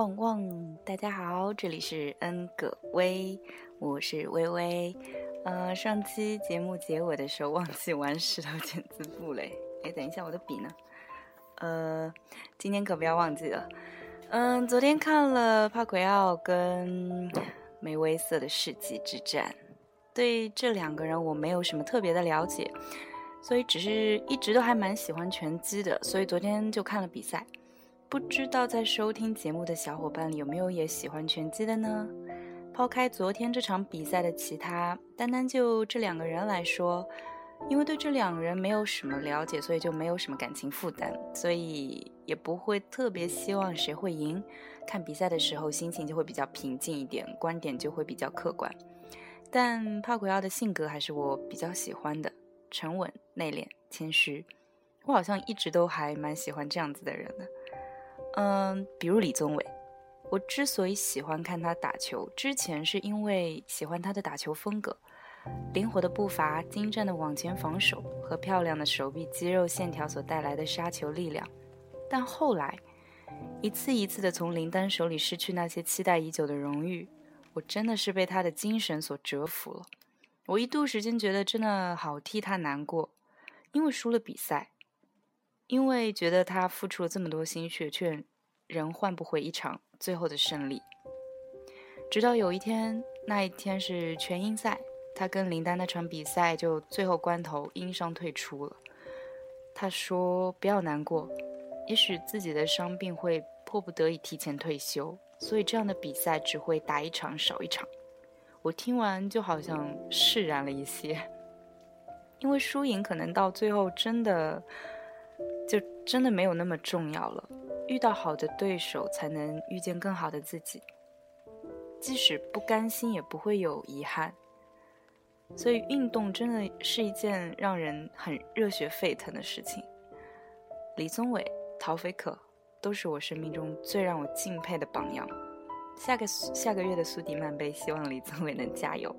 旺旺！大家好，这里是恩格威，我是微微。呃，上期节目结尾的时候忘记玩石头剪子布嘞。哎，等一下，我的笔呢？呃，今天可不要忘记了。嗯，昨天看了帕奎奥跟梅威瑟的世纪之战，对这两个人我没有什么特别的了解，所以只是一直都还蛮喜欢拳击的，所以昨天就看了比赛。不知道在收听节目的小伙伴里有没有也喜欢拳击的呢？抛开昨天这场比赛的其他，单单就这两个人来说，因为对这两个人没有什么了解，所以就没有什么感情负担，所以也不会特别希望谁会赢。看比赛的时候心情就会比较平静一点，观点就会比较客观。但帕奎奥的性格还是我比较喜欢的，沉稳、内敛、谦虚，我好像一直都还蛮喜欢这样子的人的。嗯，比如李宗伟，我之所以喜欢看他打球，之前是因为喜欢他的打球风格，灵活的步伐、精湛的网前防守和漂亮的手臂肌肉线条所带来的杀球力量。但后来，一次一次的从林丹手里失去那些期待已久的荣誉，我真的是被他的精神所折服了。我一度时间觉得真的好替他难过，因为输了比赛。因为觉得他付出了这么多心血，却仍换不回一场最后的胜利。直到有一天，那一天是全英赛，他跟林丹那场比赛就最后关头因伤退出了。他说：“不要难过，也许自己的伤病会迫不得已提前退休，所以这样的比赛只会打一场少一场。”我听完就好像释然了一些，因为输赢可能到最后真的。真的没有那么重要了。遇到好的对手，才能遇见更好的自己。即使不甘心，也不会有遗憾。所以，运动真的是一件让人很热血沸腾的事情。李宗伟、陶菲可都是我生命中最让我敬佩的榜样。下个下个月的苏迪曼杯，希望李宗伟能加油。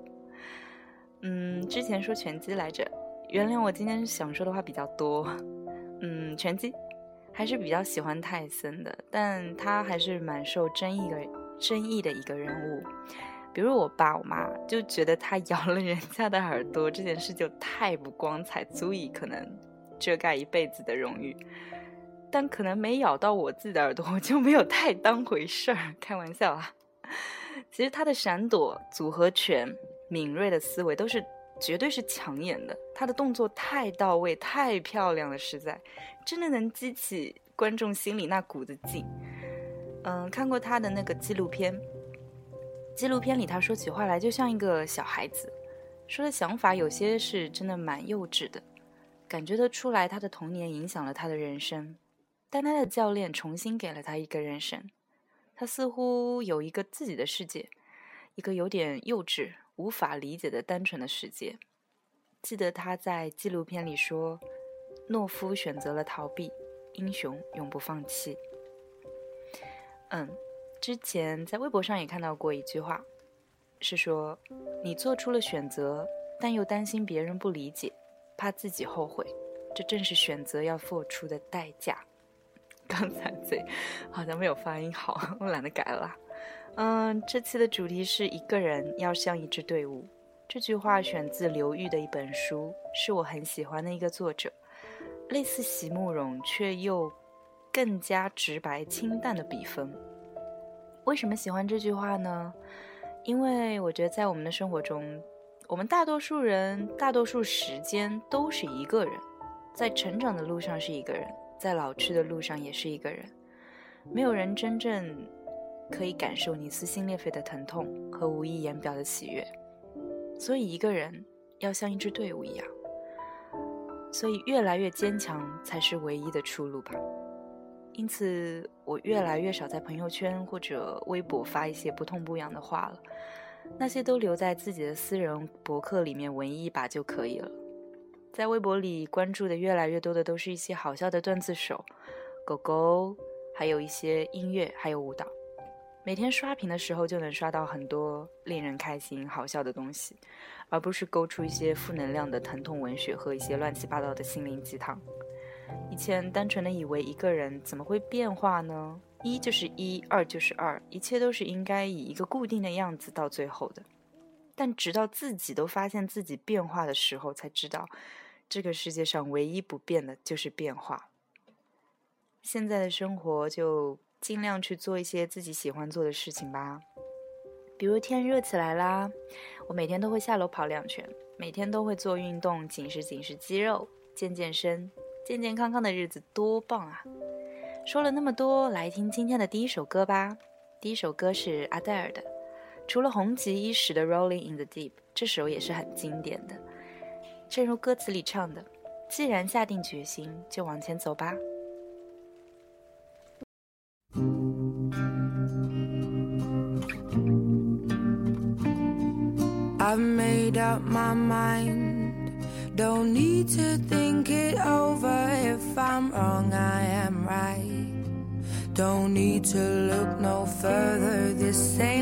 嗯，之前说拳击来着，原谅我今天想说的话比较多。嗯，拳击还是比较喜欢泰森的，但他还是蛮受争议的争议的一个人物。比如我爸我妈就觉得他 咬了人家的耳朵这件事就太不光彩，足以可能遮盖一辈子的荣誉。但可能没咬到我自己的耳朵，我就没有太当回事儿。开玩笑啊，其实他的闪躲、组合拳、敏锐的思维都是。绝对是抢眼的，他的动作太到位、太漂亮了，实在真的能激起观众心里那股子劲。嗯，看过他的那个纪录片，纪录片里他说起话来就像一个小孩子，说的想法有些是真的蛮幼稚的，感觉得出来他的童年影响了他的人生，但他的教练重新给了他一个人生，他似乎有一个自己的世界，一个有点幼稚。无法理解的单纯的世界。记得他在纪录片里说：“懦夫选择了逃避，英雄永不放弃。”嗯，之前在微博上也看到过一句话，是说：“你做出了选择，但又担心别人不理解，怕自己后悔，这正是选择要付出的代价。”刚才嘴好像没有发音好，我懒得改了。嗯，这期的主题是一个人要像一支队伍。这句话选自刘玉的一本书，是我很喜欢的一个作者，类似席慕容却又更加直白清淡的笔锋。为什么喜欢这句话呢？因为我觉得在我们的生活中，我们大多数人大多数时间都是一个人，在成长的路上是一个人，在老去的路上也是一个人，没有人真正。可以感受你撕心裂肺的疼痛和无以言表的喜悦，所以一个人要像一支队伍一样，所以越来越坚强才是唯一的出路吧。因此，我越来越少在朋友圈或者微博发一些不痛不痒的话了，那些都留在自己的私人博客里面文艺一把就可以了。在微博里关注的越来越多的都是一些好笑的段子手、狗狗，还有一些音乐，还有舞蹈。每天刷屏的时候就能刷到很多令人开心、好笑的东西，而不是勾出一些负能量的疼痛文学和一些乱七八糟的心灵鸡汤。以前单纯的以为一个人怎么会变化呢？一就是一，二就是二，一切都是应该以一个固定的样子到最后的。但直到自己都发现自己变化的时候，才知道这个世界上唯一不变的就是变化。现在的生活就尽量去做一些自己喜欢做的事情吧，比如天热起来啦，我每天都会下楼跑两圈，每天都会做运动，紧实紧实肌肉，健健身，健健康康的日子多棒啊！说了那么多，来听今天的第一首歌吧。第一首歌是阿黛尔的，除了红极一时的《Rolling in the Deep》，这首也是很经典的。正如歌词里唱的：“既然下定决心，就往前走吧。” I've made up my mind. Don't need to think it over. If I'm wrong, I am right. Don't need to look no further. This ain't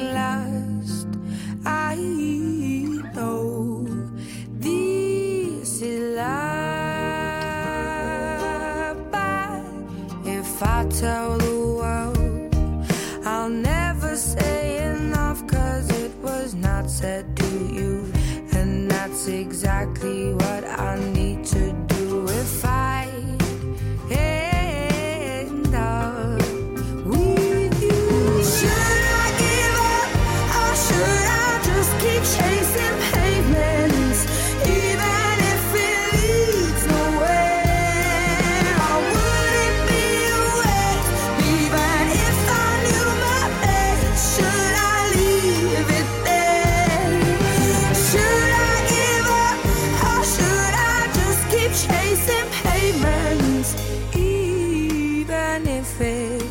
It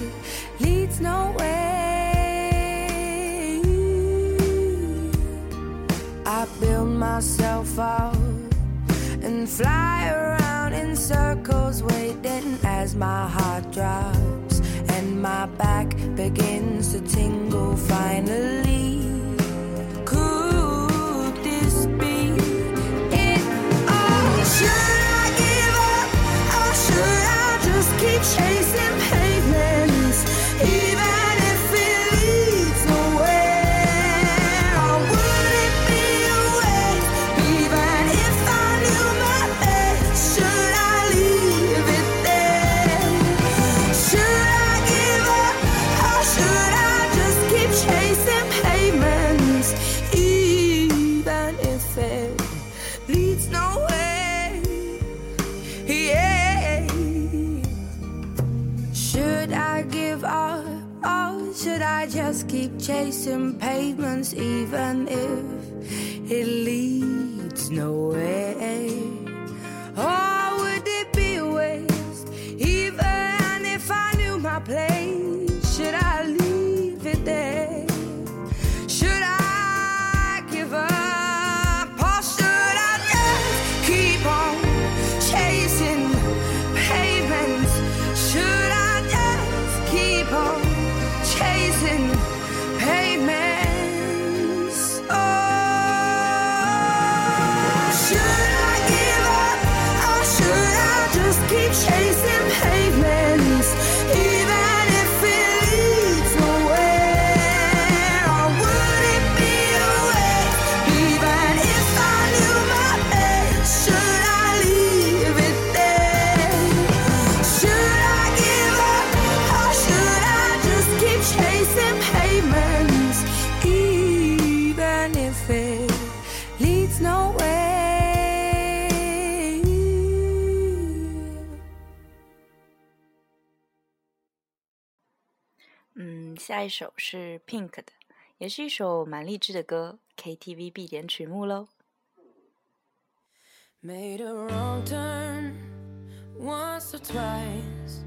leads nowhere, I build myself up and fly around in circles, waiting as my heart drops and my back begins to tingle finally. Oh, should I give up? Or should I just keep chasing Should I give up or should I just keep chasing pavements even if it leads nowhere? Or 下一首是 Pink 的，也是一首蛮励志的歌，KTV 必点曲目喽。 Made a wrong turn once or twice.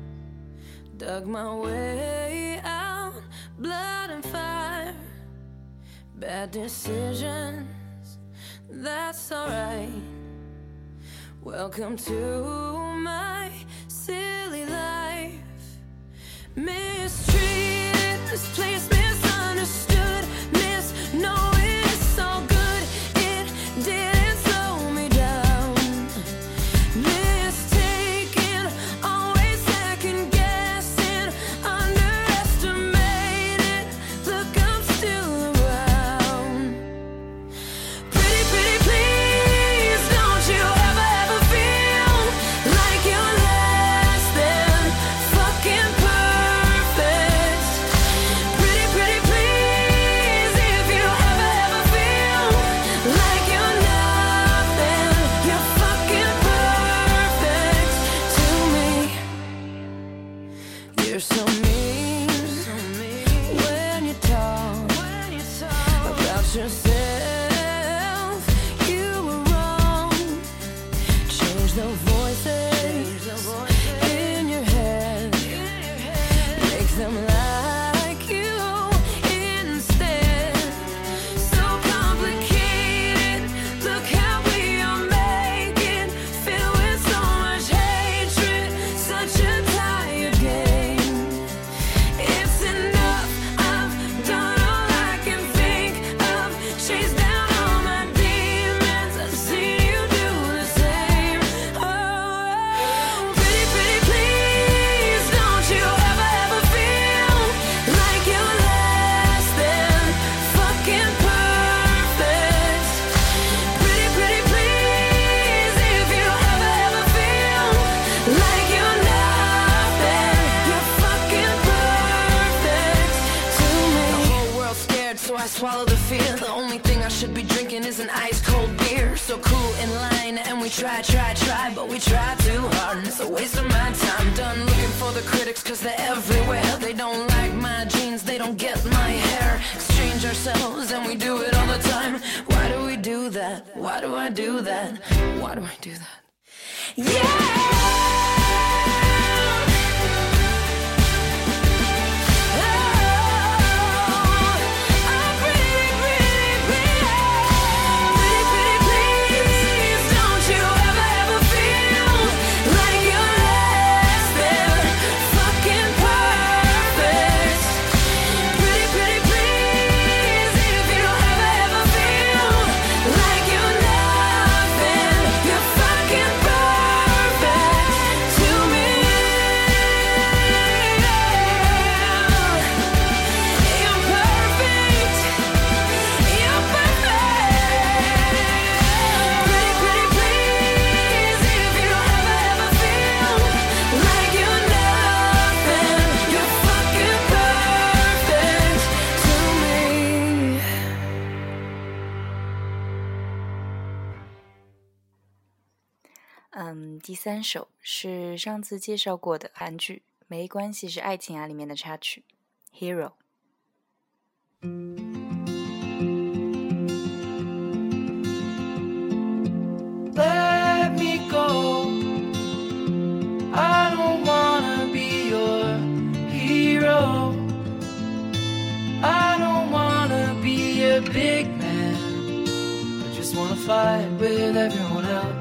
Dug my way out, blood and fire. Bad decisions, that's alright. Welcome to my silly life. this place misunderstood. Them cause they're everywhere. They don't like my jeans, they don't get my hair. Exchange ourselves, and we do it all the time. Why do we do that? Why do I do that? Why do I do that? Yeah! 第三首是上次介绍过的韩剧《没关系是爱情啊》里面的插曲《Hero》。 let me go. I don't wanna be your hero. I don't wanna be a big man. I just wanna fight with everyone else.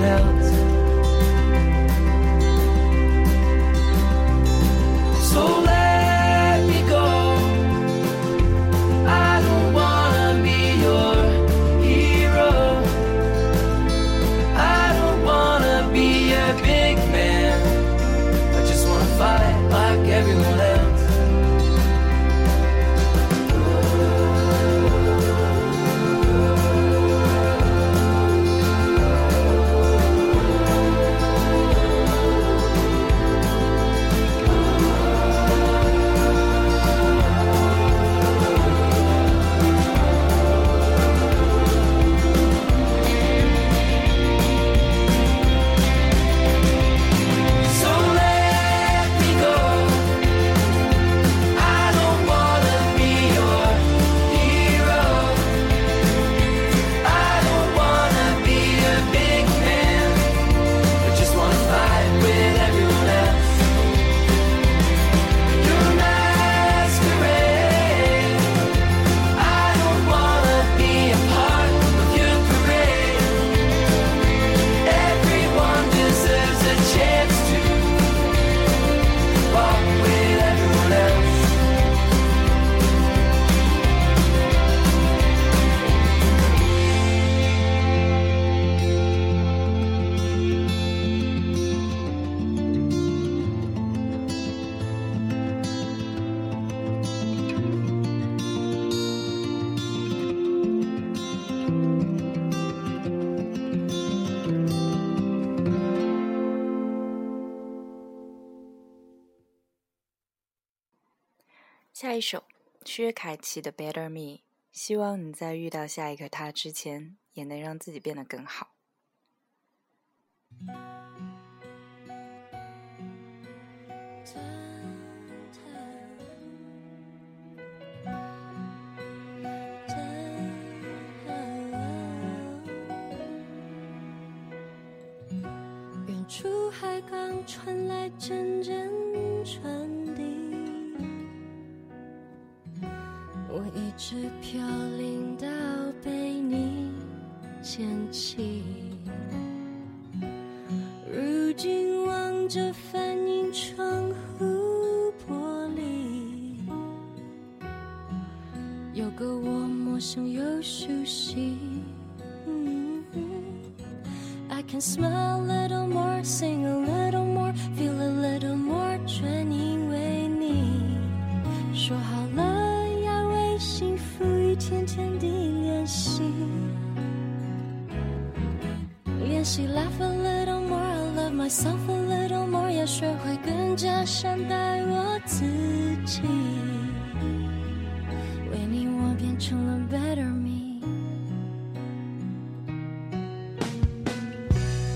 help. 一首薛凯琪的《Better Me》，希望你在遇到下一个他之前，也能让自己变得更好。远处海港传来阵阵传是，飘零到被你捡起。如今望着反映窗户玻璃，有个我陌生又熟悉。嗯 I can smile 练习 laugh a little more, I love myself a little more，要学会更加善待我自己。为你，我变成了 better me。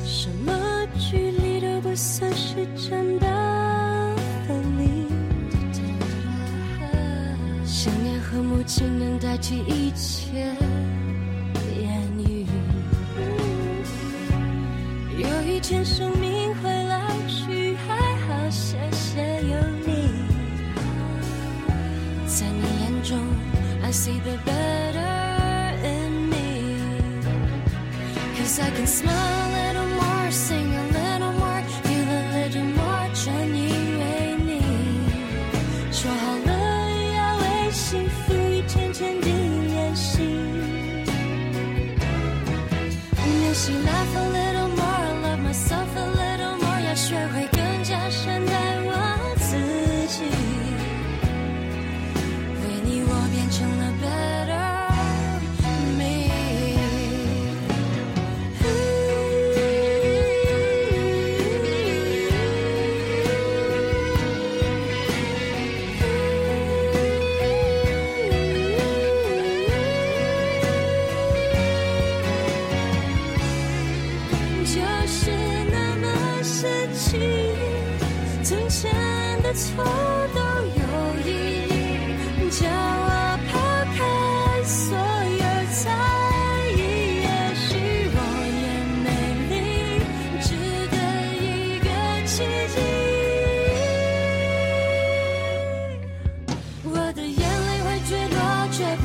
什么距离都不算是真的分离。想念和母亲能代替一切见生命会老去，还好谢谢有你。在你眼中，I see the better in me。Cause I can smile a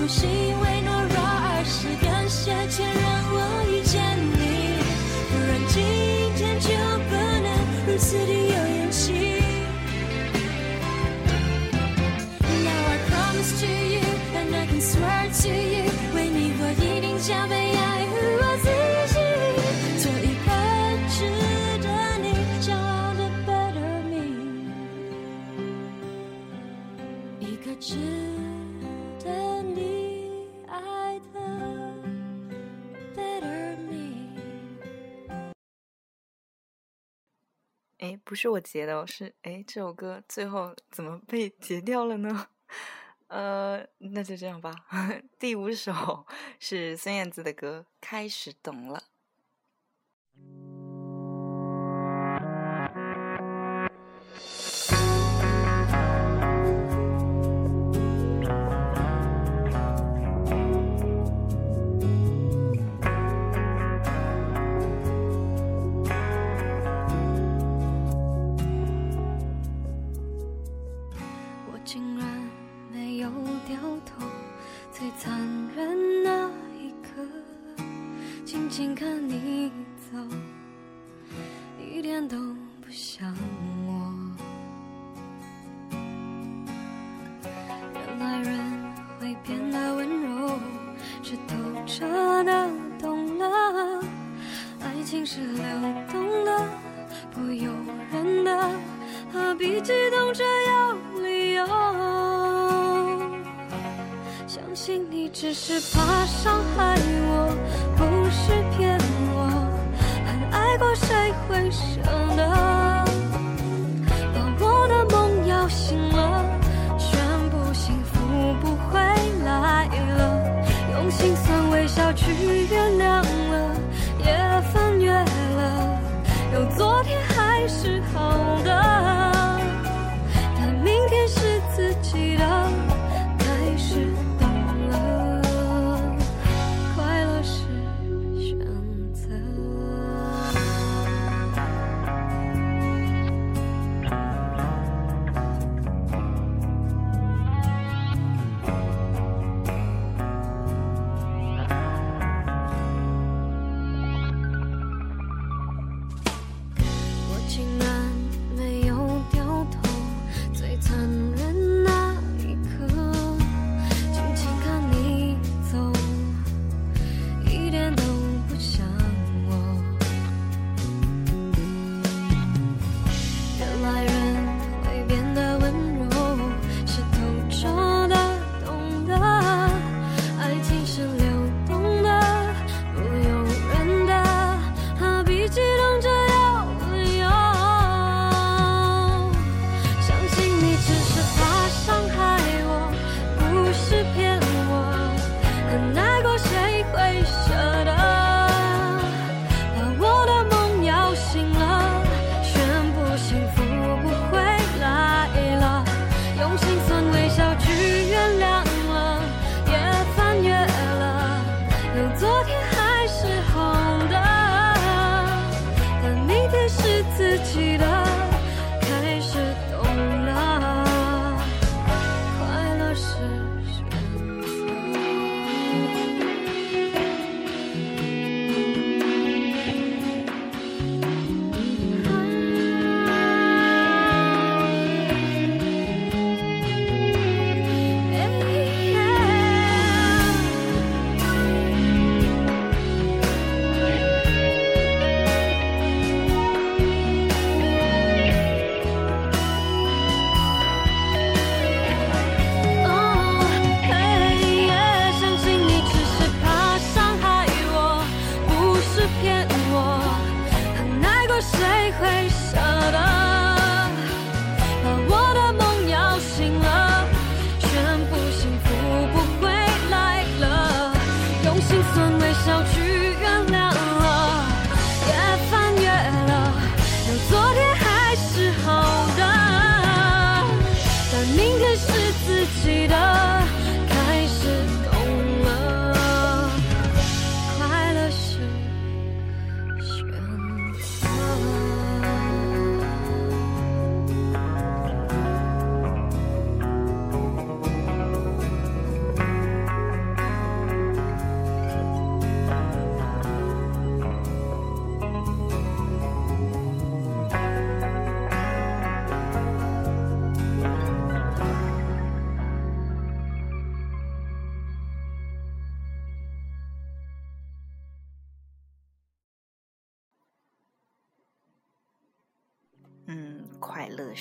心，不是我截的，是哎，这首歌最后怎么被截掉了呢？呃，那就这样吧。第五首是孙燕姿的歌，《开始懂了》。你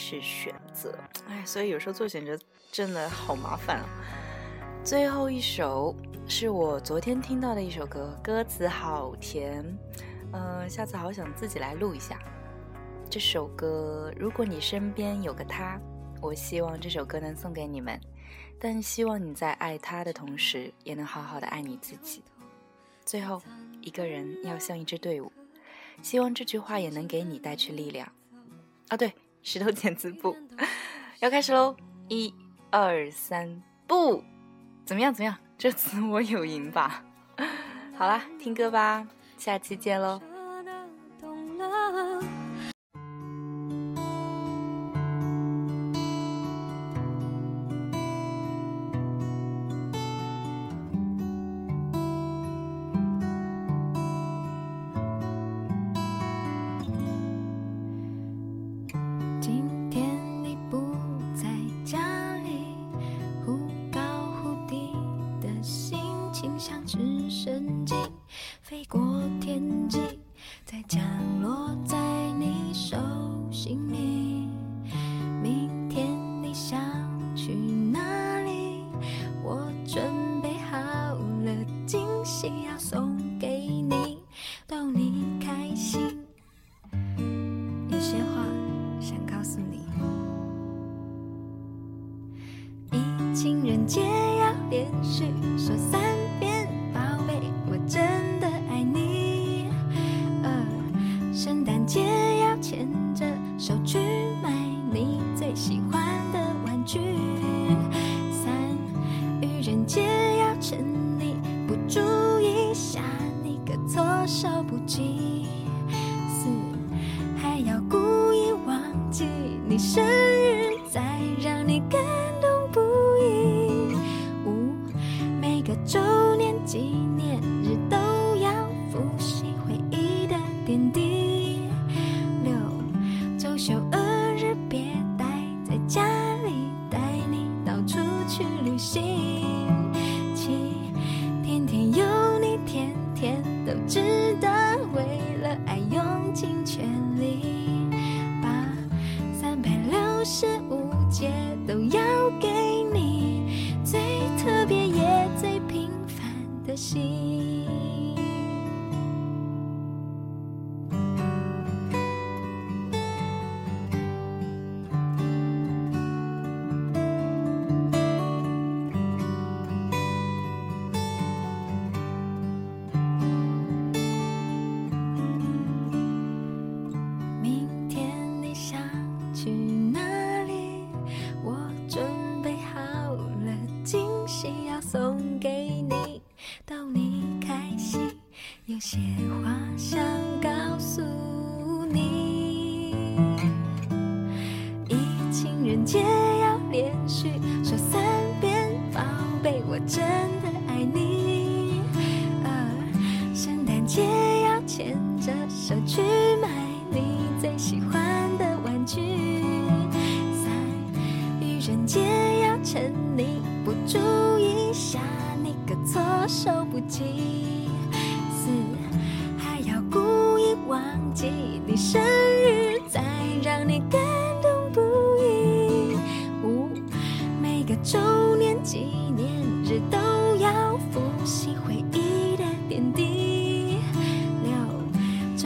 是选择。哎，所以有时候做选择真的好麻烦啊。最后一首是我昨天听到的一首歌，歌词好甜，呃，下次好想自己来录一下。这首歌，如果你身边有个他，我希望这首歌能送给你们，但希望你在爱他的同时，也能好好的爱你自己。最后，一个人要像一支队伍，希望这句话也能给你带去力量。啊，对，石头剪子布 要开始喽！一、二、三，不，怎么样？怎么样？这次我有赢吧？好啦，听歌吧，下期见喽！心情像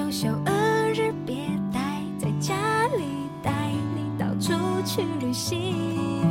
周休二日别呆在家里带你到处去旅行。